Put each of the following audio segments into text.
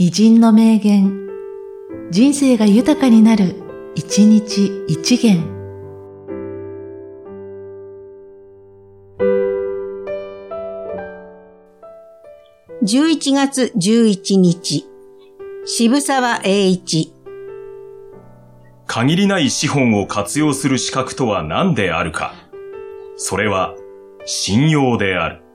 偉人の名言、人生が豊かになる、一日一元。11月11日、渋沢栄一。限りない資本を活用する資格とは何であるか。それは、信用である。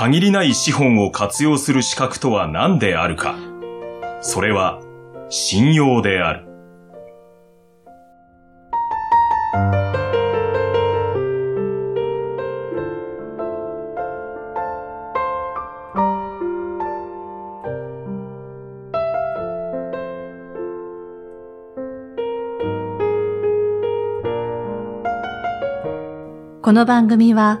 限りない資本を活用する資格とは何であるか。それは、信用である。この番組は、